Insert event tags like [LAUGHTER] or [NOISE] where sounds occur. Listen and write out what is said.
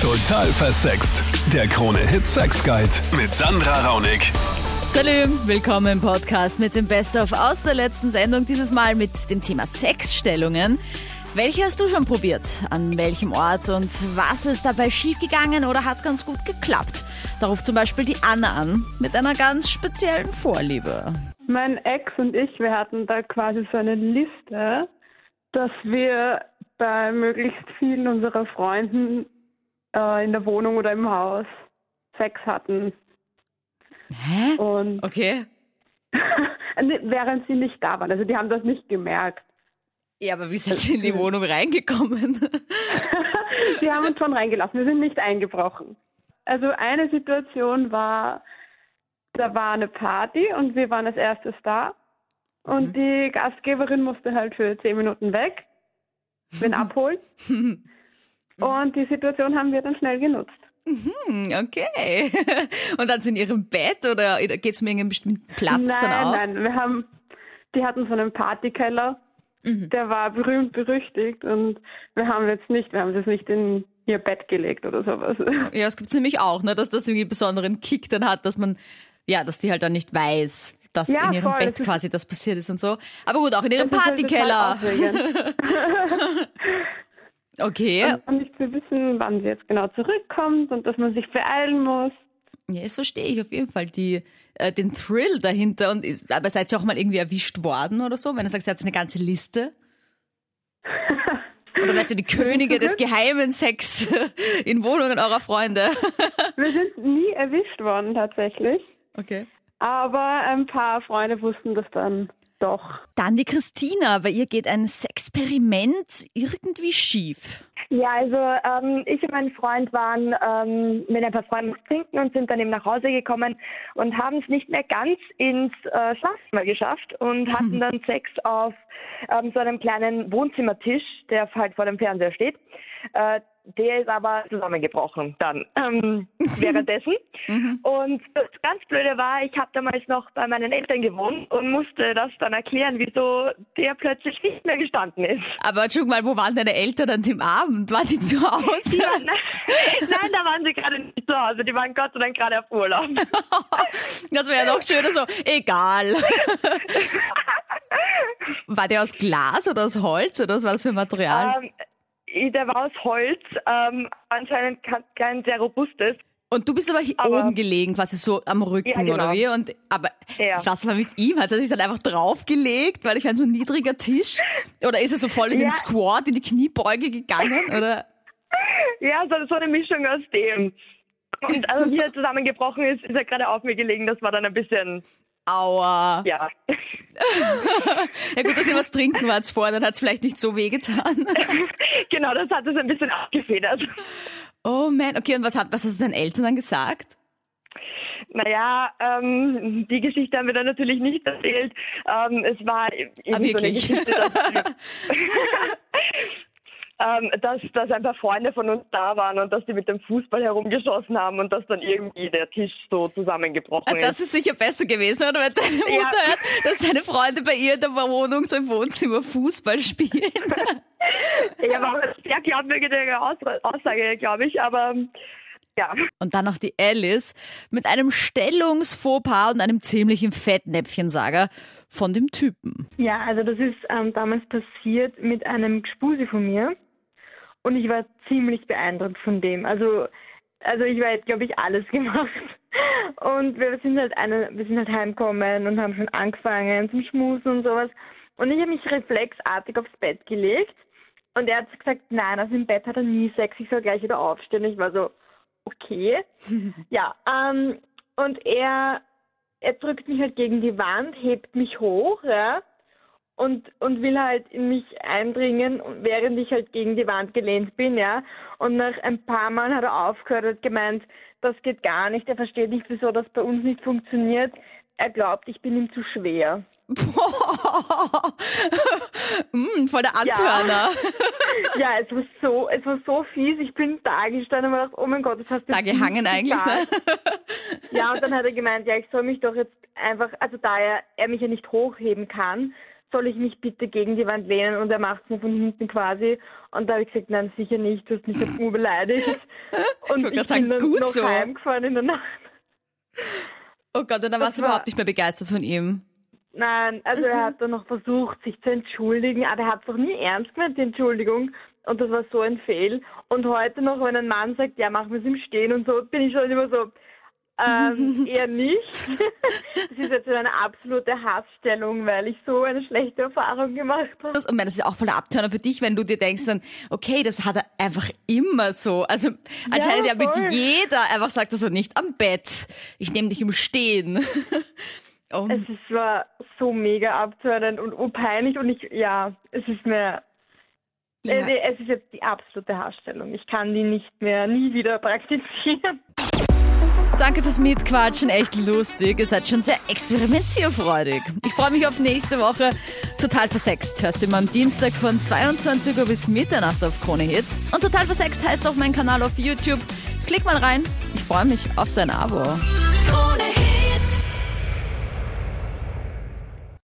Total versext. Der Krone-Hit Sex Guide mit Sandra Raunig. Salut, willkommen im Podcast mit dem Best-of aus der letzten Sendung. Dieses Mal mit dem Thema Sexstellungen. Welche hast du schon probiert? An welchem Ort und was ist dabei schiefgegangen oder hat ganz gut geklappt? Darauf zum Beispiel die Anna an mit einer ganz speziellen Vorliebe. Mein Ex und ich, wir hatten da quasi so eine Liste, dass wir bei möglichst vielen unserer Freunden äh, in der Wohnung oder im Haus Sex hatten. Hä? Und Okay. [LAUGHS] während sie nicht da waren. Also die haben das nicht gemerkt. Ja, aber wie seid ihr in die Wohnung reingekommen? [LAUGHS] Die haben uns schon reingelassen. Wir sind nicht eingebrochen. Also eine Situation war, da war eine Party und wir waren als erstes da. Und die Gastgeberin musste halt für zehn Minuten weg, [LAUGHS] wen abholen. Und die Situation haben wir dann schnell genutzt. Hm, okay. [LAUGHS] Und dann so in ihrem Bett oder geht's um irgendeinen bestimmten Platz nein, dann auch? nein, wir haben, die hatten so einen Partykeller, Mhm. der war berühmt berüchtigt und wir haben jetzt nicht, wir haben das nicht in ihr Bett gelegt oder sowas. [LAUGHS] Ja, es gibt's nämlich auch, ne, dass das irgendwie einen besonderen Kick dann hat, dass man, ja, dass die halt dann nicht weiß, dass Ja, in ihrem voll, Bett quasi das passiert ist und so. Aber gut, auch in ihrem Das ist halt Partykeller. [LAUGHS] Okay. Und nicht zu wissen, wann sie jetzt genau zurückkommt und dass man sich beeilen muss. Ja, das verstehe ich auf jeden Fall, die, äh, den Thrill dahinter. Und ist, aber seid ihr auch mal irgendwie erwischt worden oder so? Wenn du sagst, ihr habt eine ganze Liste? [LAUGHS] Oder seid ihr die Könige des geheimen Sex [LAUGHS] in Wohnungen eurer Freunde? [LAUGHS] Wir sind nie erwischt worden tatsächlich, Okay. aber ein paar Freunde wussten das dann doch. Dann die Christina, bei ihr geht ein Sexperiment irgendwie schief. Ja, also ähm, ich und mein Freund waren ähm, mit ein paar Freunden trinken und sind dann eben nach Hause gekommen und haben es nicht mehr ganz ins äh, Schlafzimmer geschafft und [LAUGHS] hatten dann Sex auf ähm, so einem kleinen Wohnzimmertisch, der halt vor dem Fernseher steht. Äh, der ist aber zusammengebrochen dann ähm, [LAUGHS] währenddessen. Und das ganz Blöde war, ich habe damals noch bei meinen Eltern gewohnt und musste das dann erklären, wieso der plötzlich nicht mehr gestanden ist. Aber schau mal, wo waren deine Eltern an dem Abend? Waren die zu Hause? Ja, nein, nein, da waren sie gerade nicht zu Hause. Die waren Gott sei Dank gerade auf Urlaub. [LAUGHS] Das wäre ja noch schöner so, egal. [LAUGHS] War der aus Glas oder aus Holz oder was war das für Material? Ähm, der war aus Holz, ähm, anscheinend kein, sehr robustes. Und du bist aber hier aber- oben gelegen, quasi so am Rücken, Ja, genau. oder wie? Und, aber Ja. was war mit ihm? Hat er sich dann einfach draufgelegt, weil ich ein so niedriger Tisch? Oder ist er so voll in den Ja. Squat, in die Kniebeuge gegangen? Oder? [LAUGHS] Ja, so, so eine Mischung aus dem. Und also wie er zusammengebrochen ist, ist er gerade auf mir gelegen. Das war dann ein bisschen, Aua. ja. [LAUGHS] Ja gut, dass ihr was trinken wart vorher, dann hat es vielleicht nicht so wehgetan. [LAUGHS] genau, das hat es ein bisschen abgefedert. Oh man, okay, und was, hat, was hast du deinen Eltern dann gesagt? Naja, ähm, die Geschichte haben wir dann natürlich nicht erzählt. Ähm, es war eben Ah, so eine wirklich? Geschichte, dass, [LAUGHS] ähm, dass, dass ein paar Freunde von uns da waren und dass die mit dem Fußball herumgeschossen haben und dass dann irgendwie der Tisch so zusammengebrochen ist. Das ist sicher besser gewesen, oder? Wenn deine Ja. Mutter hört, dass deine Freunde bei ihr in der Wohnung so im Wohnzimmer Fußball spielen. [LAUGHS] Ja, war eine sehr glaubwürdige Aus Aussage, glaube ich, aber ja. Und dann noch die Alice mit einem Stellungsfauxpas und einem ziemlichen Fettnäpfchensager von dem Typen. Ja, also das ist ähm, damals passiert mit einem Gspusi von mir und ich war ziemlich beeindruckt von dem. Also, also ich war jetzt, glaube ich, alles [LAUGHS] gemacht. Und wir sind halt eine, wir sind halt heimgekommen und haben schon angefangen zum Schmusen und sowas. Und ich habe mich reflexartig aufs Bett gelegt und er hat gesagt, nein, also im Bett hat er nie Sex, ich soll gleich wieder aufstehen. Ich war so, okay. [LAUGHS] ja, ähm, und er, er drückt mich halt gegen die Wand, hebt mich hoch, ja, und, und will halt in mich eindringen, während ich halt gegen die Wand gelehnt bin, ja. Und nach ein paar Mal hat er aufgehört und gemeint, das geht gar nicht, er versteht nicht, wieso das bei uns nicht funktioniert. Er glaubt, ich bin ihm zu schwer. Boah. [LAUGHS] mm, voll der Antörner. [LAUGHS] Ja, es war so, es war so fies. Ich bin da gestanden und mir gedacht, oh mein Gott, das hast du Da gehangen eigentlich, ne? Ja, und dann hat er gemeint, ja, ich soll mich doch jetzt einfach, also da er, er mich ja nicht hochheben kann, soll ich mich bitte gegen die Wand lehnen und er macht es mir von hinten quasi. Und da habe ich gesagt, nein, sicher nicht, du hast mich jetzt nur [LAUGHS] beleidigt. Und ich, grad sagen, bin dann noch so. heimgefahren in der Nacht. Oh Gott, und dann warst du war- überhaupt nicht mehr begeistert von ihm. Nein, also er hat dann noch versucht, sich zu entschuldigen, aber er hat es doch nie ernst gemeint, die Entschuldigung. Und das war so ein Fehl. Und heute noch, wenn ein Mann sagt, ja, machen wir es im Stehen und so, bin ich schon immer so, ähm, [LAUGHS] eher nicht. [LAUGHS] Das ist jetzt eine absolute Hassstellung, weil ich so eine schlechte Erfahrung gemacht habe. Und das ist auch voller Abtörner für dich, wenn du dir denkst dann, okay, das hat er einfach immer so. Also anscheinend ja, mit jeder einfach sagt er so nicht am Bett. Ich nehme dich im Stehen. [LAUGHS] oh, Es ist, war so mega abtörnend und peinlich und ich, ja, es ist mir, ja. äh, es ist jetzt die absolute Hassstellung. Ich kann die nicht mehr, nie wieder praktizieren. Danke fürs Mitquatschen, echt lustig. Ihr seid schon sehr experimentierfreudig. Ich freue mich auf nächste Woche. Total versext hörst du immer am Dienstag von 22 Uhr bis Mitternacht auf Krone Hits. Und Total versext heißt auch mein Kanal auf YouTube. Klick mal rein. Ich freue mich auf dein Abo.